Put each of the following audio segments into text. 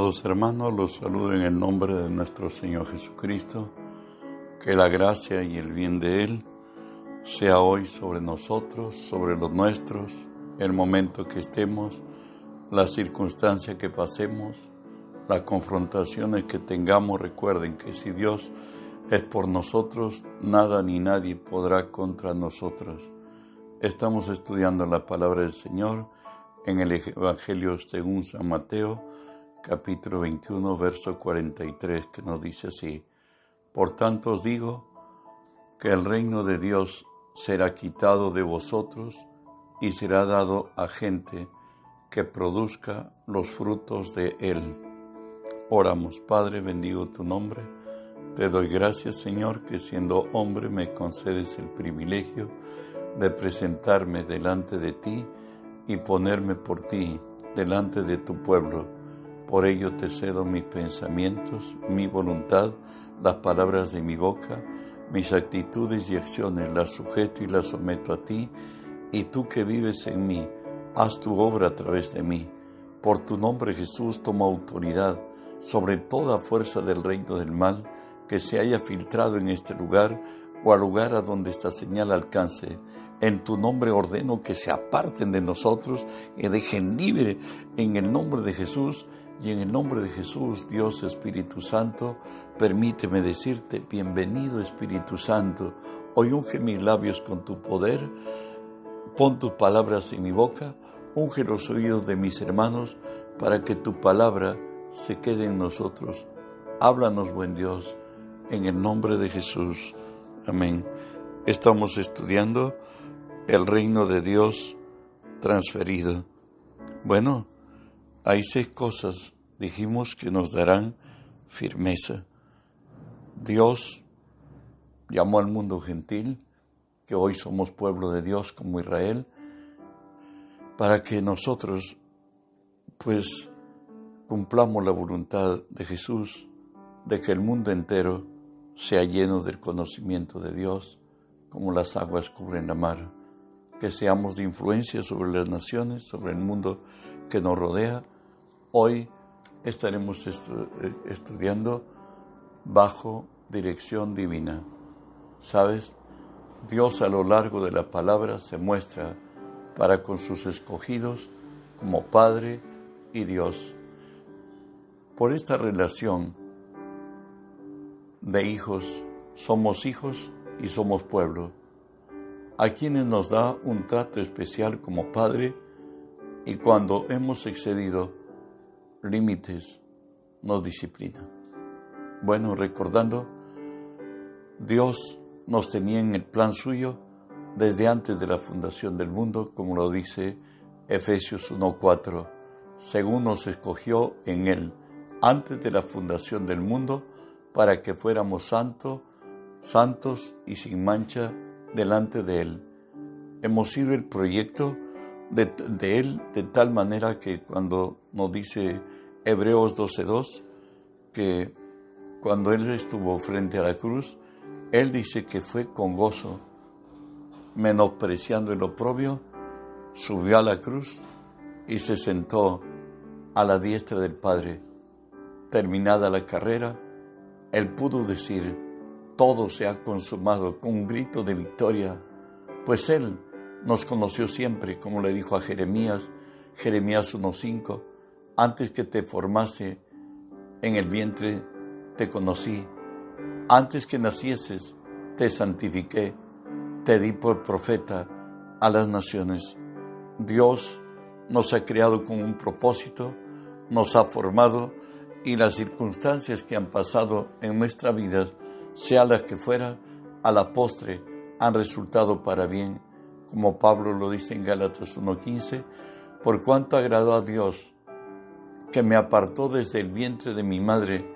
Amados hermanos, los saludo en el nombre de nuestro Señor Jesucristo. Que la gracia y el bien de Él sea hoy sobre nosotros, sobre los nuestros, el momento que estemos, la circunstancia que pasemos, las confrontaciones que tengamos. Recuerden que si Dios es por nosotros, nada ni nadie podrá contra nosotros. Estamos estudiando la palabra del Señor en el Evangelio según San Mateo capítulo 21, verso 43, que nos dice así, Por tanto os digo que el reino de Dios será quitado de vosotros y será dado a gente que produzca los frutos de él. Oramos, Padre, bendigo tu nombre. Te doy gracias, Señor, que siendo hombre me concedes el privilegio de presentarme delante de ti y ponerme por ti delante de tu pueblo por ello te cedo mis pensamientos, mi voluntad, las palabras de mi boca, mis actitudes y acciones, las sujeto y las someto a ti, y tú que vives en mí, haz tu obra a través de mí. Por tu nombre Jesús toma autoridad sobre toda fuerza del reino del mal que se haya filtrado en este lugar o al lugar a donde esta señal alcance. En tu nombre ordeno que se aparten de nosotros y dejen libre en el nombre de Jesús y en el nombre de Jesús, Dios Espíritu Santo, permíteme decirte, bienvenido Espíritu Santo, hoy unge mis labios con tu poder, pon tus palabras en mi boca, unge los oídos de mis hermanos, para que tu palabra se quede en nosotros. Háblanos, buen Dios, en el nombre de Jesús. Amén. Estamos estudiando el reino de Dios transferido. Bueno, hay seis cosas, dijimos, que nos darán firmeza. Dios llamó al mundo gentil, que hoy somos pueblo de Dios como Israel, para que nosotros pues cumplamos la voluntad de Jesús de que el mundo entero sea lleno del conocimiento de Dios, como las aguas cubren la mar, que seamos de influencia sobre las naciones, sobre el mundo que nos rodea. Hoy estaremos estudiando bajo dirección divina. ¿Sabes? Dios a lo largo de la palabra se muestra para con sus escogidos como Padre y Dios. Por esta relación de hijos, somos hijos y somos pueblo, a quienes nos da un trato especial como Padre y cuando hemos excedido límites nos disciplina. Bueno, recordando, Dios nos tenía en el plan suyo desde antes de la fundación del mundo, como lo dice Efesios 1.4, según nos escogió en Él antes de la fundación del mundo, para que fuéramos santos, santos y sin mancha delante de Él. Hemos sido el proyecto de, Él de tal manera que cuando nos dice Hebreos 12.2, que cuando Él estuvo frente a la cruz, Él dice que fue con gozo, menospreciando el oprobio, subió a la cruz y se sentó a la diestra del Padre. Terminada la carrera, Él pudo decir, todo se ha consumado con un grito de victoria, pues Él nos conoció siempre, como le dijo a Jeremías, Jeremías 1.5, antes que te formase en el vientre, te conocí, antes que nacieses, te santifiqué, te di por profeta a las naciones. Dios nos ha creado con un propósito, nos ha formado y las circunstancias que han pasado en nuestra vida, sea las que fuera, a la postre han resultado para bien como Pablo lo dice en Gálatas 1.15, por cuanto agradó a Dios, que me apartó desde el vientre de mi madre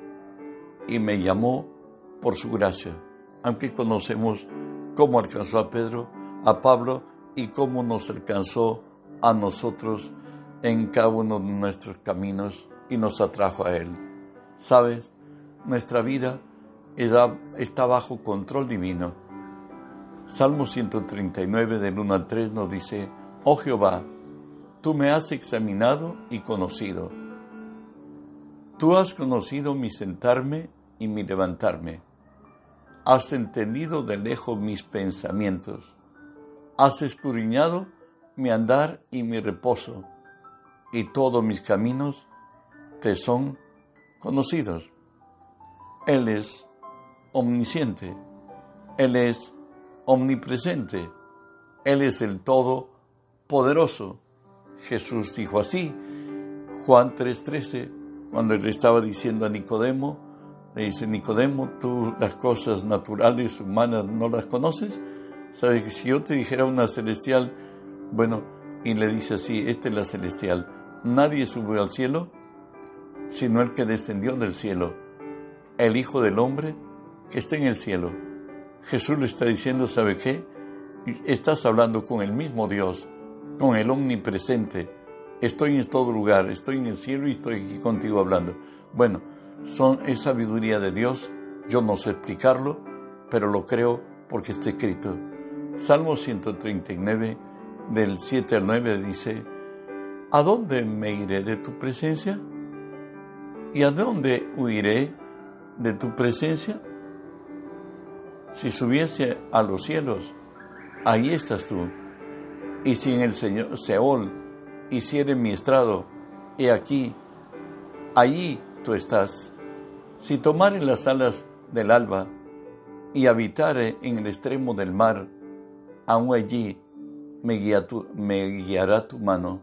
y me llamó por su gracia. Aunque conocemos cómo alcanzó a Pedro, a Pablo y cómo nos alcanzó a nosotros en cada uno de nuestros caminos y nos atrajo a Él. Sabes, nuestra vida está bajo control divino Salmo 139 del 1 al 3 nos dice, Oh Jehová, tú me has examinado y conocido. Tú has conocido mi sentarme y mi levantarme. Has entendido de lejos mis pensamientos. Has escudriñado mi andar y mi reposo, y todos mis caminos te son conocidos. Él es omnisciente, Él es omnipresente, Él es el Todopoderoso. Jesús dijo así, Juan 3:13, cuando le estaba diciendo a Nicodemo, le dice, Nicodemo, tú las cosas naturales, humanas, no las conoces. ¿Sabes que si yo te dijera una celestial, bueno, y le dice así, esta es la celestial, nadie subió al cielo, sino el que descendió del cielo, el Hijo del Hombre que está en el cielo. Jesús le está diciendo, ¿sabe qué? Estás hablando con el mismo Dios, con el omnipresente. Estoy en todo lugar, estoy en el cielo y estoy aquí contigo hablando. Bueno, son, es sabiduría de Dios, yo no sé explicarlo, pero lo creo porque está escrito. Salmo 139, del 7 al 9 dice, ¿A dónde me iré de tu presencia? ¿Y a dónde huiré de tu presencia? Si subiese a los cielos, ahí estás tú. Y si en el Señor Seol hiciere mi estrado, he aquí, allí tú estás. Si tomare las alas del alba y habitare en el extremo del mar, aún allí me, me guiará tu mano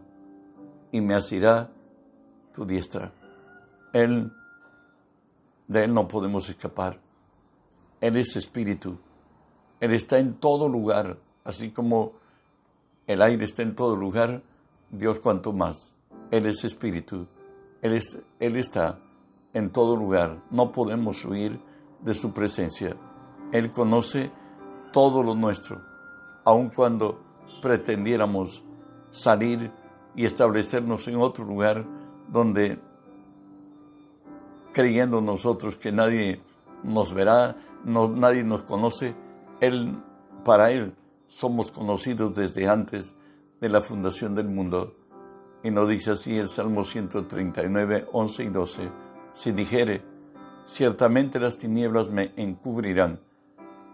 y me asirá tu diestra. Él, de Él no podemos escapar. Él es espíritu. Él está en todo lugar, así como el aire está en todo lugar, Dios cuanto más. Él es espíritu. Él, es, él está en todo lugar. No podemos huir de su presencia. Él conoce todo lo nuestro aun cuando pretendiéramos salir y establecernos en otro lugar donde creyendo nosotros que nadie nos verá, no, nadie nos conoce, él, para Él somos conocidos desde antes de la fundación del mundo. Y nos dice así el Salmo 139, 11 y 12, si dijere, ciertamente las tinieblas me encubrirán,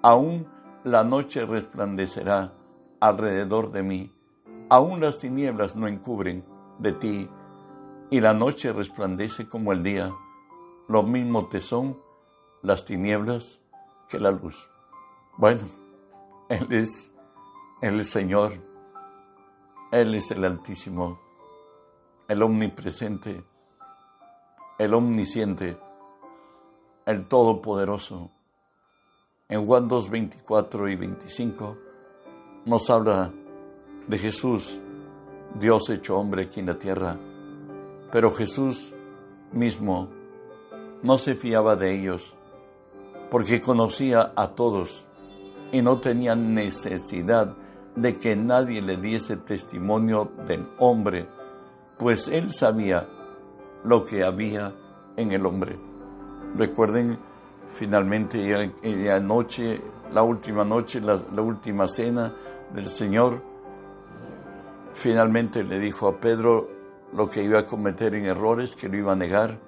aún la noche resplandecerá alrededor de mí, aún las tinieblas no encubren de ti, y la noche resplandece como el día, lo mismo te son las tinieblas que la luz. Bueno, Él es el Señor, Él es el Altísimo, el Omnipresente, el Omnisciente, el Todopoderoso en Juan 2, 24 y 25 nos habla de Jesús, Dios hecho hombre aquí en la tierra. Pero Jesús mismo no se fiaba de ellos, porque conocía a todos y no tenía necesidad de que nadie le diese testimonio del hombre, pues él sabía lo que había en el hombre. Recuerden finalmente la noche, la última noche, la, última cena del Señor, finalmente le dijo a Pedro lo que iba a cometer en errores, que lo iba a negar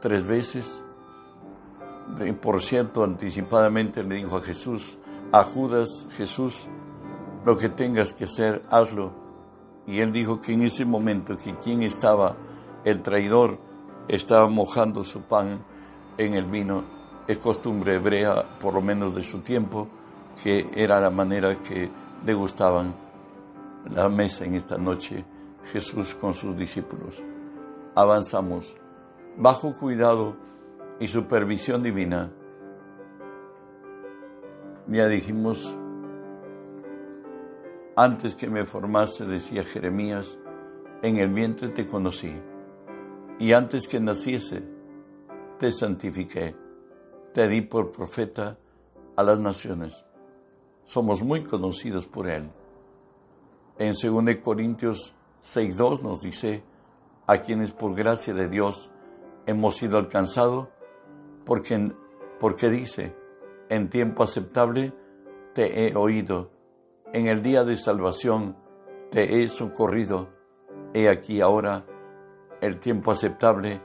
tres veces. Por cierto, anticipadamente le dijo a Jesús, a Judas, Jesús, lo que tengas que hacer, hazlo. Y él dijo que en ese momento que quien estaba, el traidor, estaba mojando su pan en el vino es costumbre hebrea, por lo menos de su tiempo, que era la manera que degustaban la mesa en esta noche Jesús con sus discípulos. Avanzamos bajo cuidado y supervisión divina. Ya dijimos, antes que me formase, decía Jeremías, en el vientre te conocí, y antes que naciese, te santifiqué te di por profeta a las naciones. Somos muy conocidos por Él. En 2 Corintios 6.2 nos dice, a quienes por gracia de Dios hemos sido alcanzados, porque, porque dice, en tiempo aceptable te he oído, en el día de salvación te he socorrido, he aquí ahora el tiempo aceptable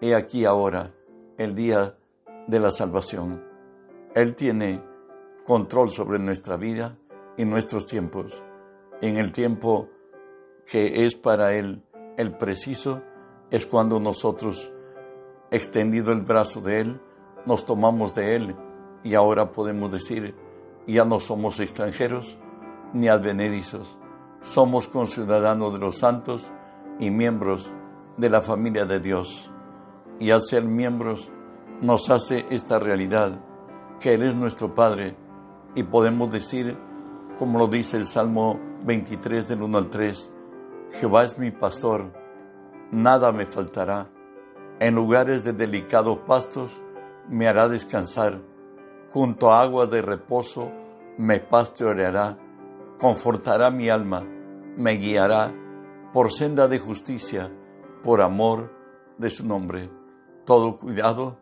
he aquí ahora el día de la salvación. Él tiene control sobre nuestra vida y nuestros tiempos. En el tiempo que es para Él el preciso, es cuando nosotros, extendido el brazo de Él, nos tomamos de Él y ahora podemos decir, ya no somos extranjeros ni advenedizos, somos conciudadanos de los santos y miembros de la familia de Dios. Y al ser miembros nos hace esta realidad, que Él es nuestro Padre, y podemos decir, como lo dice el Salmo 23 del 1 al 3, Jehová es mi pastor, nada me faltará. En lugares de delicados pastos me hará descansar. Junto a agua de reposo me pastoreará. Confortará mi alma, me guiará por senda de justicia, por amor de su nombre. Todo cuidado,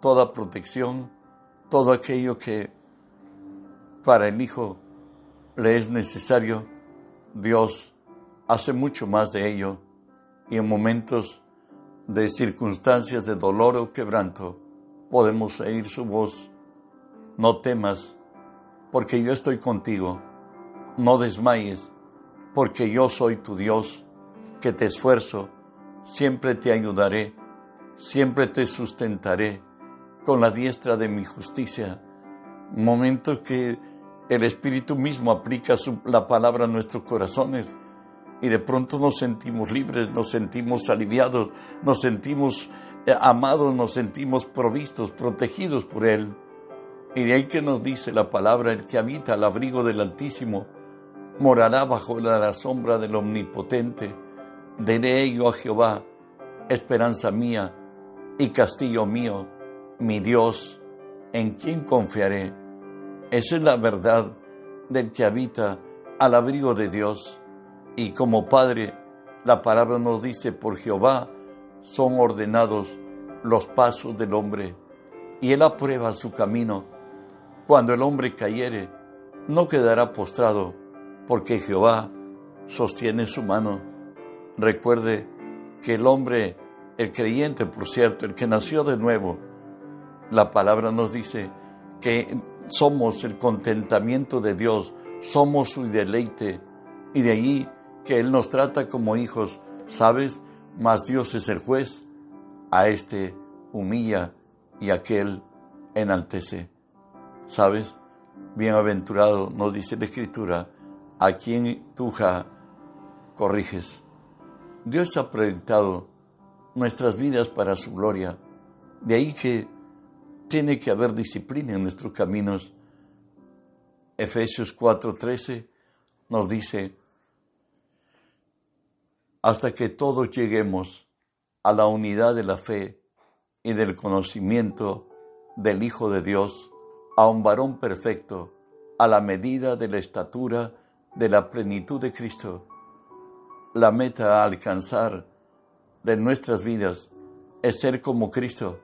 toda protección, todo aquello que para el Hijo le es necesario, Dios hace mucho más de ello y en momentos de circunstancias de dolor o quebranto podemos oír su voz. No temas, porque yo estoy contigo. No desmayes, porque yo soy tu Dios, que te esfuerzo, siempre te ayudaré, siempre te sustentaré con la diestra de mi justicia. Momentos que el Espíritu mismo aplica la palabra a nuestros corazones y de pronto nos sentimos libres, nos sentimos aliviados, nos sentimos eh, amados, nos sentimos provistos, protegidos por Él. Y de ahí que nos dice la palabra, el que habita al abrigo del Altísimo, morará bajo la sombra del Omnipotente. Diré yo a Jehová, esperanza mía y castillo mío, mi Dios, en quien confiaré. Esa es la verdad del que habita al abrigo de Dios. Y como Padre, la palabra nos dice, por Jehová son ordenados los pasos del hombre, y él aprueba su camino. Cuando el hombre cayere, no quedará postrado, porque Jehová sostiene su mano. Recuerde que el hombre, el creyente, por cierto, el que nació de nuevo, la palabra nos dice que somos el contentamiento de Dios, somos su deleite, y de ahí que Él nos trata como hijos, ¿sabes? Mas Dios es el juez, a este humilla y aquel enaltece. ¿Sabes? Bienaventurado, nos dice la Escritura, a quien tú corriges. Dios ha proyectado nuestras vidas para su gloria. De ahí que tiene que haber disciplina en nuestros caminos. Efesios 4:13 nos dice, hasta que todos lleguemos a la unidad de la fe y del conocimiento del Hijo de Dios, a un varón perfecto, a la medida de la estatura de la plenitud de Cristo. La meta a alcanzar de nuestras vidas es ser como Cristo.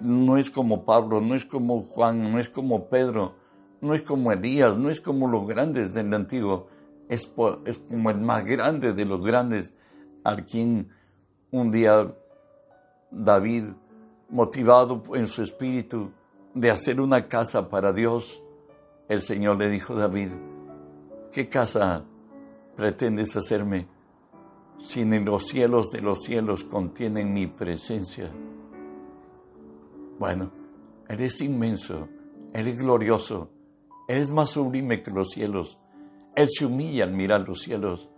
No es como Pablo, no es como Juan, no es como Pedro, no es como Elías, no es como los grandes del antiguo, es, como el más grande de los grandes, al quien un día David, motivado en su espíritu de hacer una casa para Dios, el Señor le dijo a David, ¿qué casa pretendes hacerme si ni los cielos de los cielos contienen mi presencia? Bueno, Él es inmenso, Él es glorioso, Él es más sublime que los cielos él se humilla al mirar los cielos,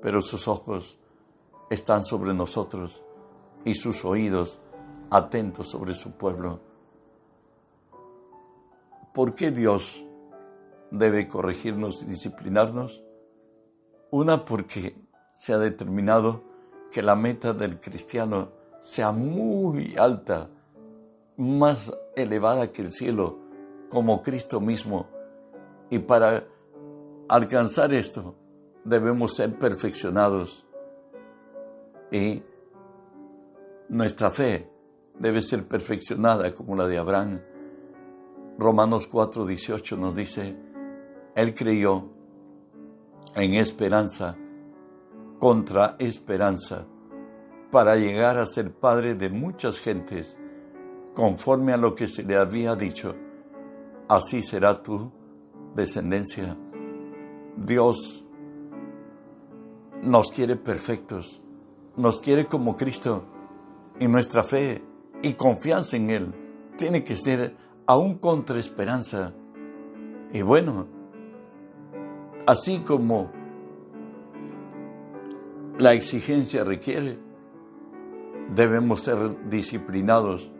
pero sus ojos están sobre nosotros y sus oídos atentos sobre su pueblo. ¿Por qué Dios debe corregirnos y disciplinarnos? Una porque se ha determinado que la meta del cristiano sea muy alta, más elevada que el cielo, como Cristo mismo, y para alcanzar esto, debemos ser perfeccionados y nuestra fe debe ser perfeccionada como la de Abraham. Romanos 4:18 nos dice, Él creyó en esperanza contra esperanza para llegar a ser padre de muchas gentes, conforme a lo que se le había dicho. Así será tu descendencia. Dios nos quiere perfectos, nos quiere como Cristo y nuestra fe y confianza en Él tiene que ser aún contra esperanza. Y bueno, así como la exigencia requiere, debemos ser disciplinados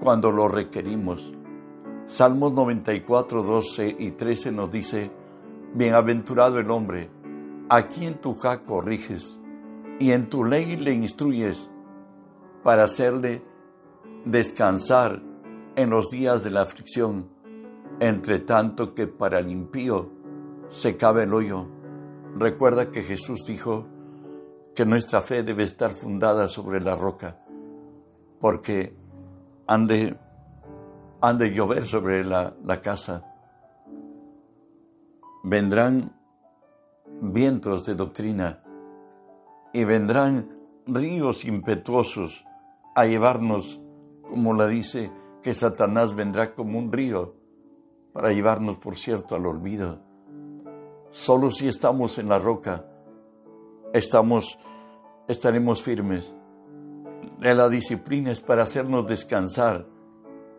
cuando lo requerimos. Salmos 94, 12 y 13 nos dice, Bienaventurado el hombre, a quien tu ja corriges y en tu ley le instruyes para hacerle descansar en los días de la aflicción, entre tanto que para el impío se cabe el hoyo. Recuerda que Jesús dijo que nuestra fe debe estar fundada sobre la roca, porque han de, llover sobre la casa. Vendrán vientos de doctrina y vendrán ríos impetuosos a llevarnos, como la dice, que Satanás vendrá como un río para llevarnos, por cierto, al olvido. Solo si estamos en la roca, estamos, estaremos firmes. La disciplina es para hacernos descansar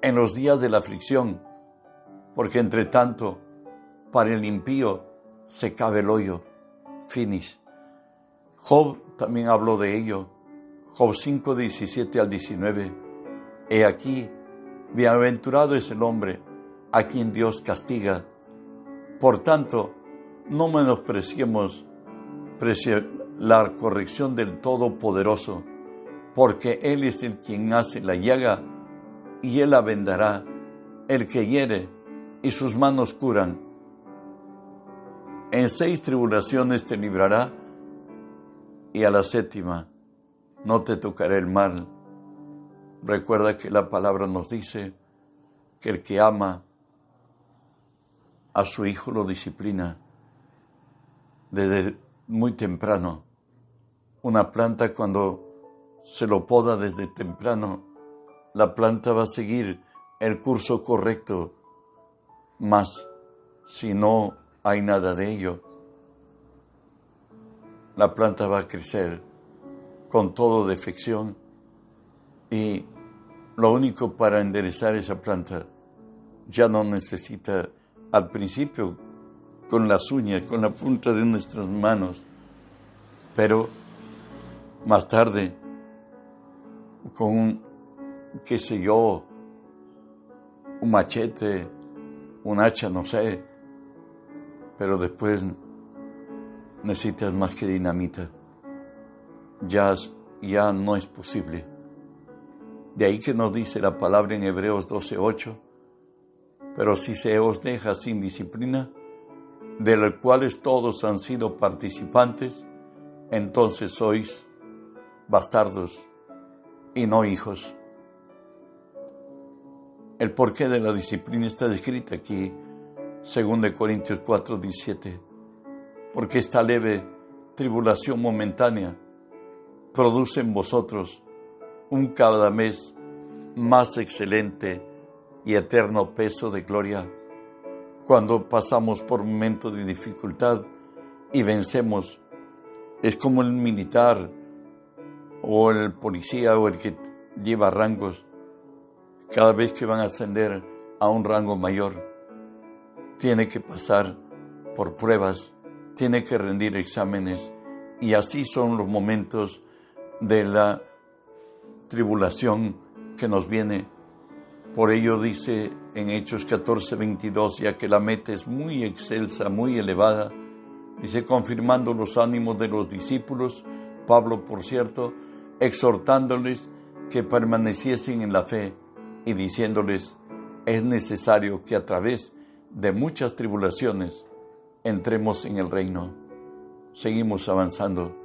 en los días de la aflicción, porque entre tanto, para el impío se cabe el hoyo. Finish. Job también habló de ello. Job 5, 17 al 19. He aquí, bienaventurado es el hombre a quien Dios castiga. Por tanto, no menospreciemos la corrección del Todopoderoso, porque Él es el quien hace la llaga y Él la vendará, el que hiere y sus manos curan. En seis tribulaciones te librará y a la séptima no te tocará el mal. Recuerda que la palabra nos dice que el que ama a su hijo lo disciplina desde muy temprano. Una planta cuando se lo poda desde temprano, la planta va a seguir el curso correcto, más si no hay nada de ello, la planta va a crecer con todo defección y lo único para enderezar esa planta ya no necesita al principio con las uñas, con la punta de nuestras manos, pero más tarde con, qué sé yo, un machete, un hacha, no sé, pero después necesitas más que dinamita. Ya, ya no es posible. De ahí que nos dice la palabra en Hebreos 12:8, pero si se os deja sin disciplina, de los cuales todos han sido participantes, entonces sois bastardos y no hijos. El porqué de la disciplina está descrito aquí, según de Corintios 4, 17, porque esta leve tribulación momentánea produce en vosotros un cada mes más excelente y eterno peso de gloria. Cuando pasamos por momentos de dificultad y vencemos, es como el militar o el policía o el que lleva rangos, cada vez que van a ascender a un rango mayor, tiene que pasar por pruebas, tiene que rendir exámenes y así son los momentos de la tribulación que nos viene. Por ello dice en Hechos 14, 22, ya que la meta es muy excelsa, muy elevada, dice, confirmando los ánimos de los discípulos, Pablo, por cierto, exhortándoles que permaneciesen en la fe y diciéndoles, es necesario que a través de muchas tribulaciones entremos en el reino. Seguimos avanzando.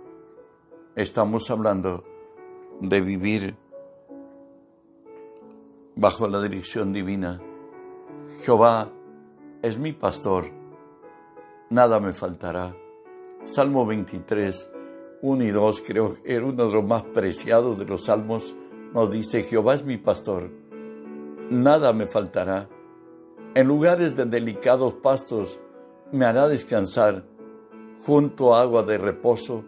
Estamos hablando de vivir bajo la dirección divina. Jehová es mi pastor, nada me faltará. Salmo 23, 1 y 2, creo que era uno de los más preciados de los salmos, nos dice, Jehová es mi pastor, nada me faltará. En lugares de delicados pastos me hará descansar, junto a agua de reposo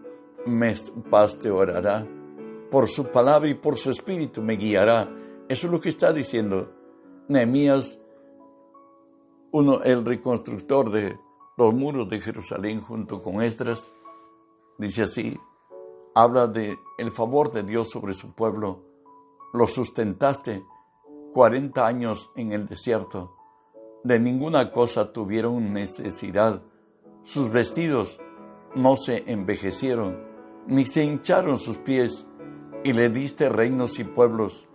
me pasteorará. Por su palabra y por su espíritu me guiará. Eso es lo que está diciendo Nehemías, uno, el reconstructor de los muros de Jerusalén junto con Esdras. Dice así, habla de el favor de Dios sobre su pueblo. Lo sustentaste 40 años en el desierto. De ninguna cosa tuvieron necesidad. Sus vestidos no se envejecieron, ni se hincharon sus pies, y le diste reinos y pueblos,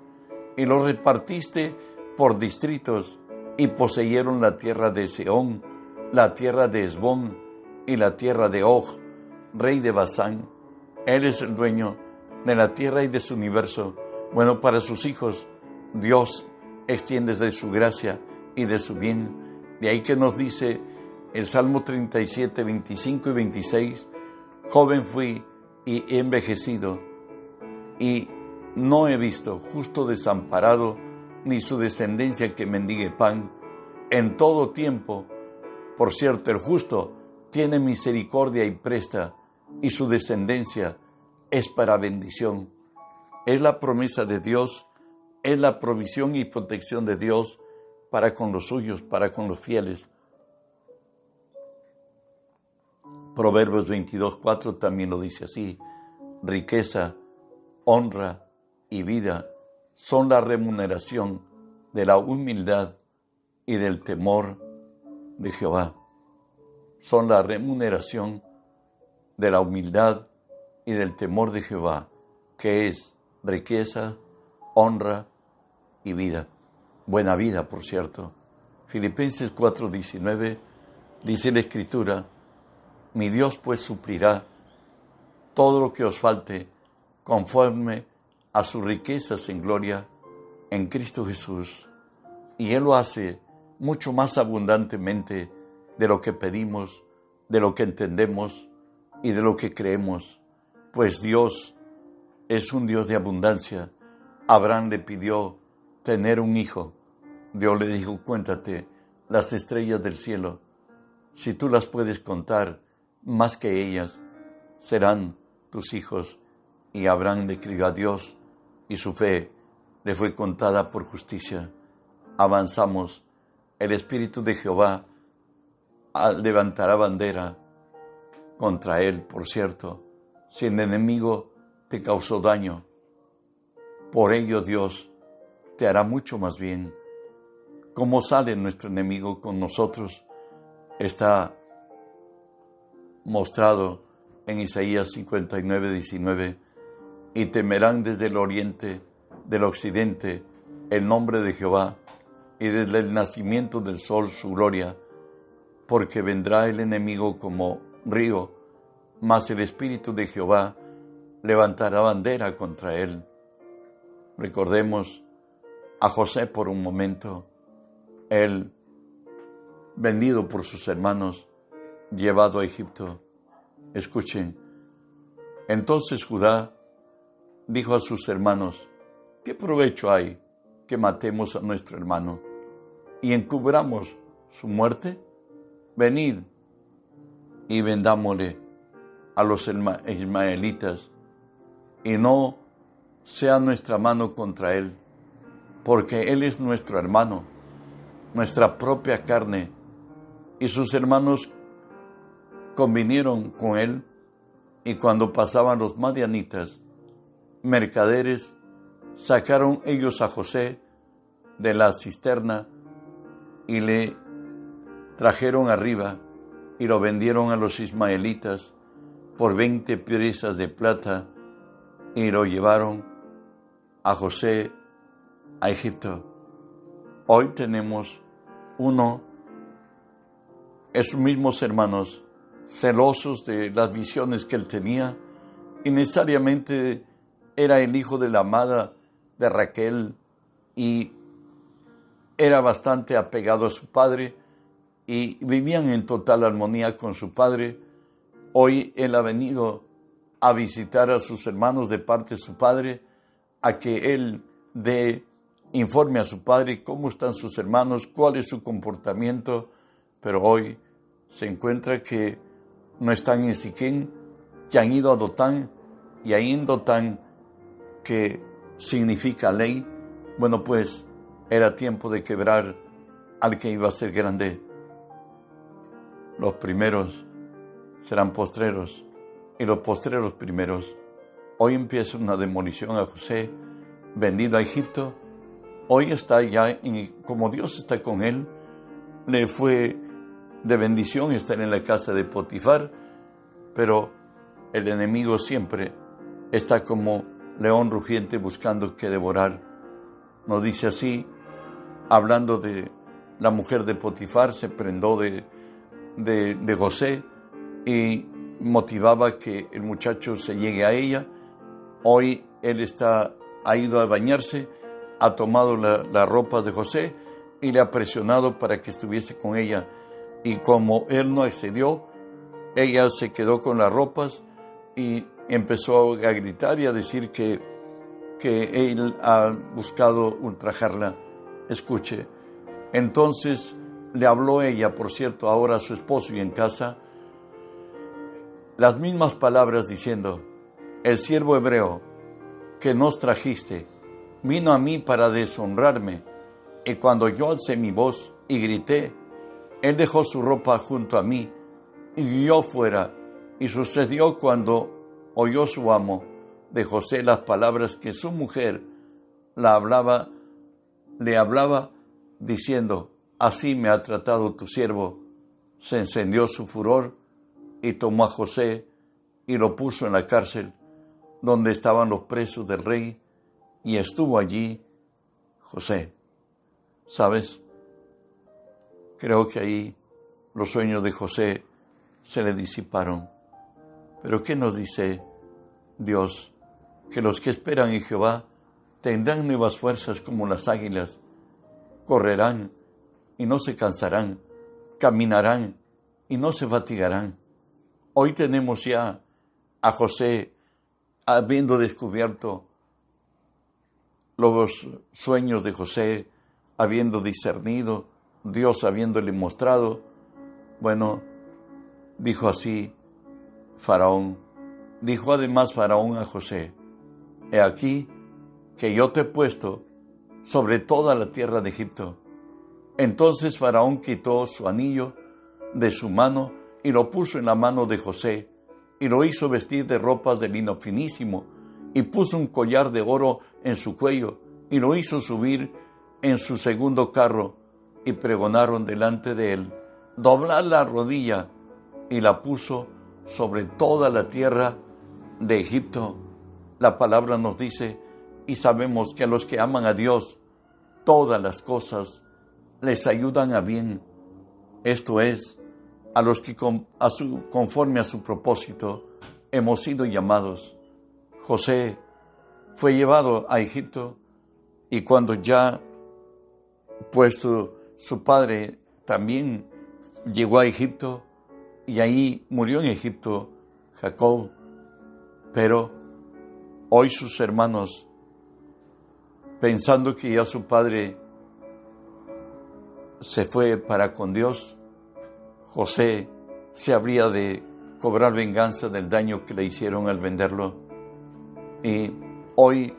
y los repartiste por distritos, y poseyeron la tierra de Seón, la tierra de Esbón, y la tierra de Og, rey de Basán. Él es el dueño de la tierra y de su universo. Bueno, para sus hijos, Dios extiende de su gracia y de su bien. De ahí que nos dice el Salmo 37, 25 y 26, joven fui y he envejecido, y no he visto justo desamparado, ni su descendencia que mendigue pan. En todo tiempo, por cierto, el justo tiene misericordia y presta, y su descendencia es para bendición. Es la promesa de Dios, es la provisión y protección de Dios para con los suyos, para con los fieles. Proverbios 22, 4 también lo dice así. Riqueza, honra y vida son la remuneración de la humildad y del temor de Jehová. Son la remuneración de la humildad y del temor de Jehová, que es riqueza, honra y vida. Buena vida, por cierto. Filipenses 4:19 dice la Escritura, mi Dios pues suplirá todo lo que os falte conforme a sus riquezas en gloria en Cristo Jesús. Y Él lo hace mucho más abundantemente de lo que pedimos, de lo que entendemos y de lo que creemos, pues Dios es un Dios de abundancia. Abraham le pidió tener un hijo. Dios le dijo, cuéntate las estrellas del cielo. Si tú las puedes contar, más que ellas serán tus hijos. Y Abraham le creyó a Dios y su fe le fue contada por justicia. Avanzamos. El Espíritu de Jehová levantará bandera contra él, por cierto, si el enemigo te causó daño. Por ello Dios te hará mucho más bien. ¿Cómo sale nuestro enemigo con nosotros? Está mostrado en Isaías 59, 19, y temerán desde el oriente, del occidente, el nombre de Jehová, y desde el nacimiento del sol su gloria, porque vendrá el enemigo como río, mas el Espíritu de Jehová levantará bandera contra él. Recordemos a José por un momento, él, vendido por sus hermanos, llevado a Egipto. Escuchen, entonces Judá dijo a sus hermanos, ¿qué provecho hay que matemos a nuestro hermano y encubramos su muerte? Venid y vendámosle a los ismaelitas y no sea nuestra mano contra él, porque él es nuestro hermano, nuestra propia carne, y sus hermanos convinieron con él y cuando pasaban los madianitas, mercaderes, sacaron ellos a José de la cisterna y le trajeron arriba y lo vendieron a los ismaelitas por veinte piezas de plata y lo llevaron a José a Egipto. Hoy tenemos uno, esos mismos hermanos, celosos de las visiones que él tenía, y necesariamente era el hijo de la amada de Raquel y era bastante apegado a su padre y vivían en total armonía con su padre. Hoy él ha venido a visitar a sus hermanos de parte de su padre, a que él dé informe a su padre cómo están sus hermanos, cuál es su comportamiento, pero hoy se encuentra que no están en Siquén, que han ido a Dotán, y ahí en Dotán, que significa ley, bueno pues era tiempo de quebrar al que iba a ser grande. Los primeros serán postreros y los postreros primeros. Hoy empieza una demolición a José, vendido a Egipto. Hoy está ya, y como Dios está con él, le fue de bendición estar en la casa de Potifar, pero el enemigo siempre está como león rugiente buscando que devorar. Nos dice así, hablando de la mujer de Potifar, se prendó de, de, de José y motivaba que el muchacho se llegue a ella. Hoy él está, ha ido a bañarse, ha tomado la, la ropa de José y le ha presionado para que estuviese con ella. Y como él no accedió, ella se quedó con las ropas y empezó a gritar y a decir que, que él ha buscado ultrajarla. Escuche. Entonces le habló ella, por cierto, ahora a su esposo y en casa, las mismas palabras diciendo, el siervo hebreo que nos trajiste vino a mí para deshonrarme, y cuando yo alcé mi voz y grité, él dejó su ropa junto a mí y yo fuera, y sucedió cuando oyó su amo de José las palabras que su mujer la hablaba, le hablaba diciendo, así me ha tratado tu siervo. Se encendió su furor y tomó a José y lo puso en la cárcel donde estaban los presos del rey y estuvo allí José. ¿Sabes? Creo que ahí los sueños de José se le disiparon. Pero ¿qué nos dice Dios? Que los que esperan en Jehová tendrán nuevas fuerzas como las águilas, correrán y no se cansarán, caminarán y no se fatigarán. Hoy tenemos ya a José habiendo descubierto los sueños de José, habiendo discernido, Dios habiéndole mostrado. Bueno, dijo así Faraón. Dijo además Faraón a José, He aquí que yo te he puesto sobre toda la tierra de Egipto. Entonces Faraón quitó su anillo de su mano y lo puso en la mano de José, y lo hizo vestir de ropas de lino finísimo, y puso un collar de oro en su cuello, y lo hizo subir en su segundo carro, y pregonaron delante de él, doblar la rodilla, y la puso sobre toda la tierra de Egipto. La palabra nos dice, y sabemos que a los que aman a Dios, todas las cosas les ayudan a bien. Esto es, a los que a su, conforme a su propósito hemos sido llamados. José fue llevado a Egipto y cuando ya puesto su padre también llegó a Egipto y ahí murió en Egipto Jacob, pero hoy sus hermanos, pensando que ya su padre se fue para con Dios, José se habría de cobrar venganza del daño que le hicieron al venderlo. Y hoy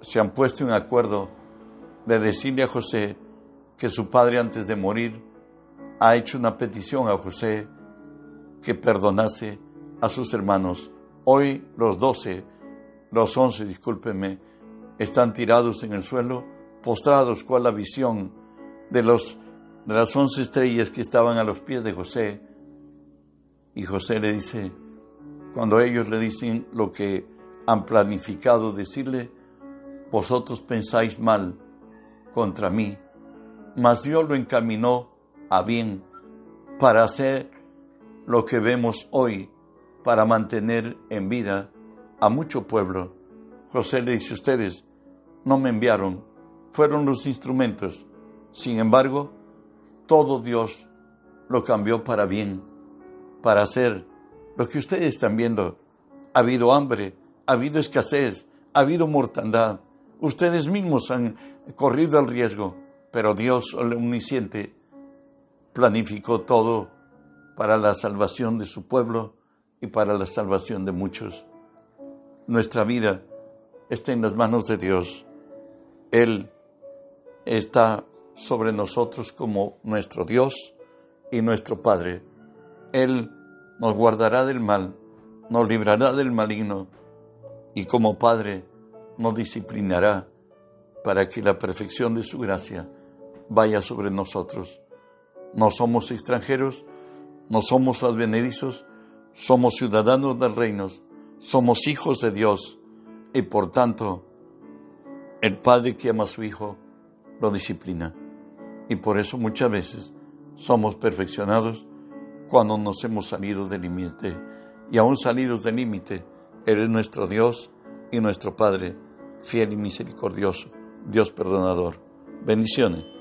se han puesto en acuerdo de decirle a José que su padre antes de morir ha hecho una petición a José que perdonase a sus hermanos. Hoy los doce, los once, discúlpeme, están tirados en el suelo, postrados cual la visión de los de las once estrellas que estaban a los pies de José. Y José le dice, cuando ellos le dicen lo que han planificado decirle, vosotros pensáis mal contra mí, mas Dios lo encaminó a bien para hacer lo que vemos hoy, para mantener en vida a mucho pueblo. José le dice, ustedes no me enviaron, fueron los instrumentos. Sin embargo, todo Dios lo cambió para bien, para hacer lo que ustedes están viendo ha habido hambre, ha habido escasez, ha habido mortandad. Ustedes mismos han corrido el riesgo, pero Dios omnisciente planificó todo para la salvación de su pueblo y para la salvación de muchos. Nuestra vida está en las manos de Dios. Él está sobre nosotros como nuestro Dios y nuestro Padre. Él nos guardará del mal, nos librará del maligno y como Padre nos disciplinará para que la perfección de su gracia vaya sobre nosotros. No somos extranjeros, no somos advenedizos, somos ciudadanos del reino, somos hijos de Dios y por tanto el Padre que ama a su Hijo lo disciplina. Y por eso muchas veces somos perfeccionados cuando nos hemos salido del límite. Y aún salidos del límite, Él es nuestro Dios y nuestro Padre, fiel y misericordioso, Dios perdonador. Bendiciones.